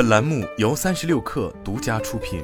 本栏目由三十六氪独家出品。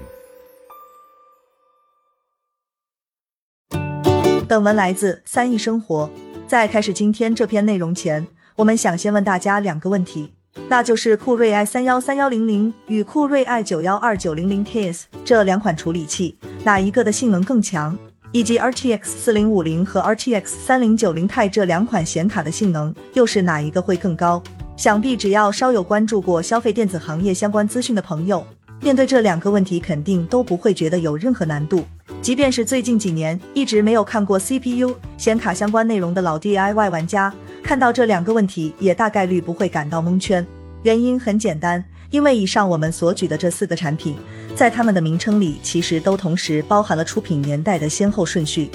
本文来自三亿生活。在开始今天这篇内容前，我们想先问大家两个问题，那就是酷睿 i 三幺三幺零零与酷睿 i 九幺二九零零 KS 这两款处理器，哪一个的性能更强？以及 RTX 四零五零和 RTX 三零九零 Ti 这两款显卡的性能，又是哪一个会更高？想必只要稍有关注过消费电子行业相关资讯的朋友，面对这两个问题，肯定都不会觉得有任何难度。即便是最近几年一直没有看过 CPU 显卡相关内容的老 DIY 玩家，看到这两个问题也大概率不会感到蒙圈。原因很简单，因为以上我们所举的这四个产品，在它们的名称里其实都同时包含了出品年代的先后顺序，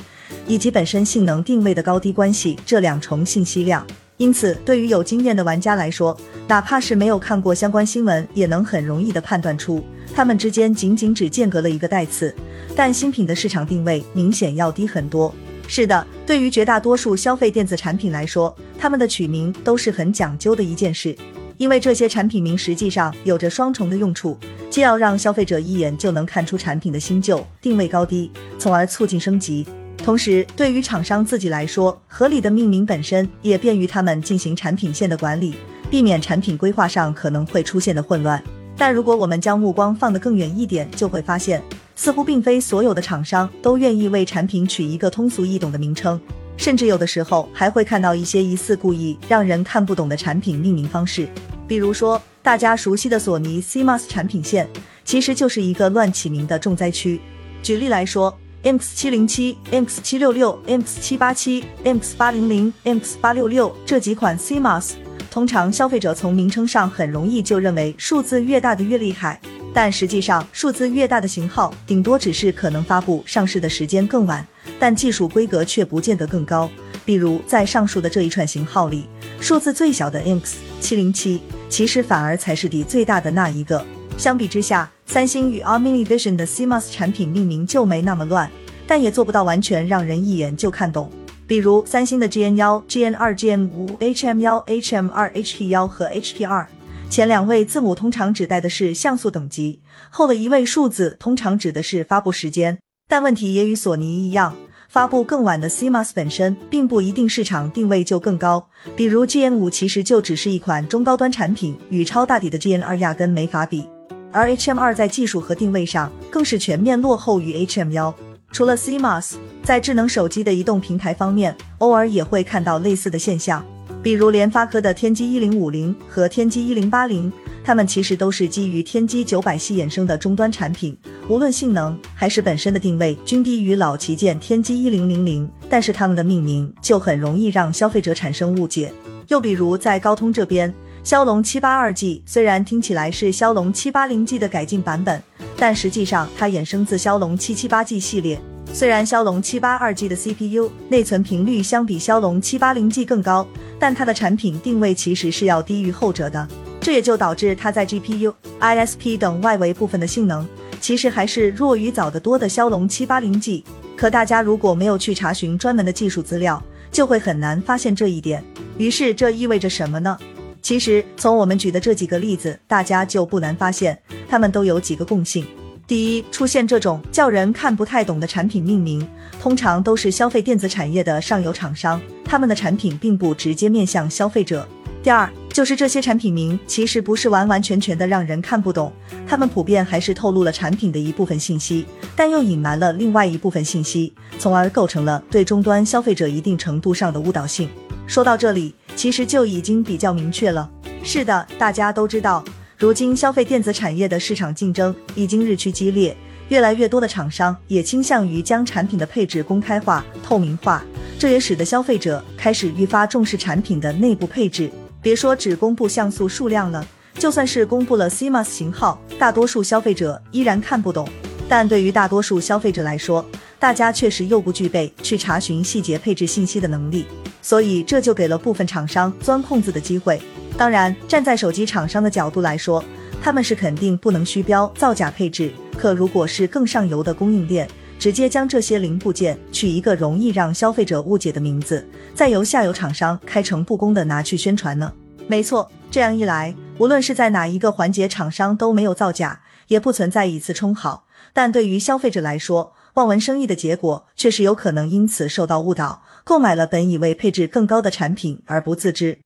以及本身性能定位的高低关系这两重信息量。因此，对于有经验的玩家来说，哪怕是没有看过相关新闻，也能很容易的判断出。它们之间仅仅只间隔了一个代词，但新品的市场定位明显要低很多。是的，对于绝大多数消费电子产品来说，它们的取名都是很讲究的一件事，因为这些产品名实际上有着双重的用处，既要让消费者一眼就能看出产品的新旧、定位高低，从而促进升级；同时，对于厂商自己来说，合理的命名本身也便于他们进行产品线的管理，避免产品规划上可能会出现的混乱。但如果我们将目光放得更远一点，就会发现，似乎并非所有的厂商都愿意为产品取一个通俗易懂的名称，甚至有的时候还会看到一些疑似故意让人看不懂的产品命名方式。比如说，大家熟悉的索尼 CMOS 产品线，其实就是一个乱起名的重灾区。举例来说，MX 七零七、MX 七六六、MX 七八七、MX 八零零、MX 八六六这几款 CMOS。通常消费者从名称上很容易就认为数字越大的越厉害，但实际上数字越大的型号顶多只是可能发布上市的时间更晚，但技术规格却不见得更高。比如在上述的这一串型号里，数字最小的 MX 七零七其实反而才是底最大的那一个。相比之下，三星与 Omni Vision 的 CMOS 产品命名就没那么乱，但也做不到完全让人一眼就看懂。比如三星的 GN 幺、GN 二、GN 五、HM 幺、HM 二、HP 幺和 HP 二，前两位字母通常指代的是像素等级，后的一位数字通常指的是发布时间。但问题也与索尼一样，发布更晚的 CMOS 本身并不一定市场定位就更高。比如 GN 五其实就只是一款中高端产品，与超大底的 GN 二压根没法比。而 HM 二在技术和定位上更是全面落后于 HM 幺。除了 CMOS，在智能手机的移动平台方面，偶尔也会看到类似的现象。比如联发科的天玑一零五零和天玑一零八零，它们其实都是基于天玑九百系衍生的终端产品，无论性能还是本身的定位，均低于老旗舰天玑一零零零。但是它们的命名就很容易让消费者产生误解。又比如在高通这边，骁龙七八二 G 虽然听起来是骁龙七八零 G 的改进版本。但实际上，它衍生自骁龙七七八 G 系列。虽然骁龙七八二 G 的 CPU 内存频率相比骁龙七八零 G 更高，但它的产品定位其实是要低于后者的。这也就导致它在 GPU、ISP 等外围部分的性能，其实还是弱于早得多的骁龙七八零 G。可大家如果没有去查询专门的技术资料，就会很难发现这一点。于是这意味着什么呢？其实从我们举的这几个例子，大家就不难发现。他们都有几个共性：第一，出现这种叫人看不太懂的产品命名，通常都是消费电子产业的上游厂商，他们的产品并不直接面向消费者；第二，就是这些产品名其实不是完完全全的让人看不懂，他们普遍还是透露了产品的一部分信息，但又隐瞒了另外一部分信息，从而构成了对终端消费者一定程度上的误导性。说到这里，其实就已经比较明确了。是的，大家都知道。如今，消费电子产业的市场竞争已经日趋激烈，越来越多的厂商也倾向于将产品的配置公开化、透明化，这也使得消费者开始愈发重视产品的内部配置。别说只公布像素数量了，就算是公布了 CMOS 型号，大多数消费者依然看不懂。但对于大多数消费者来说，大家确实又不具备去查询细节配置信息的能力，所以这就给了部分厂商钻空子的机会。当然，站在手机厂商的角度来说，他们是肯定不能虚标造假配置。可如果是更上游的供应链，直接将这些零部件取一个容易让消费者误解的名字，再由下游厂商开诚布公的拿去宣传呢？没错，这样一来，无论是在哪一个环节，厂商都没有造假，也不存在以次充好。但对于消费者来说，望文生义的结果确实有可能因此受到误导，购买了本以为配置更高的产品而不自知。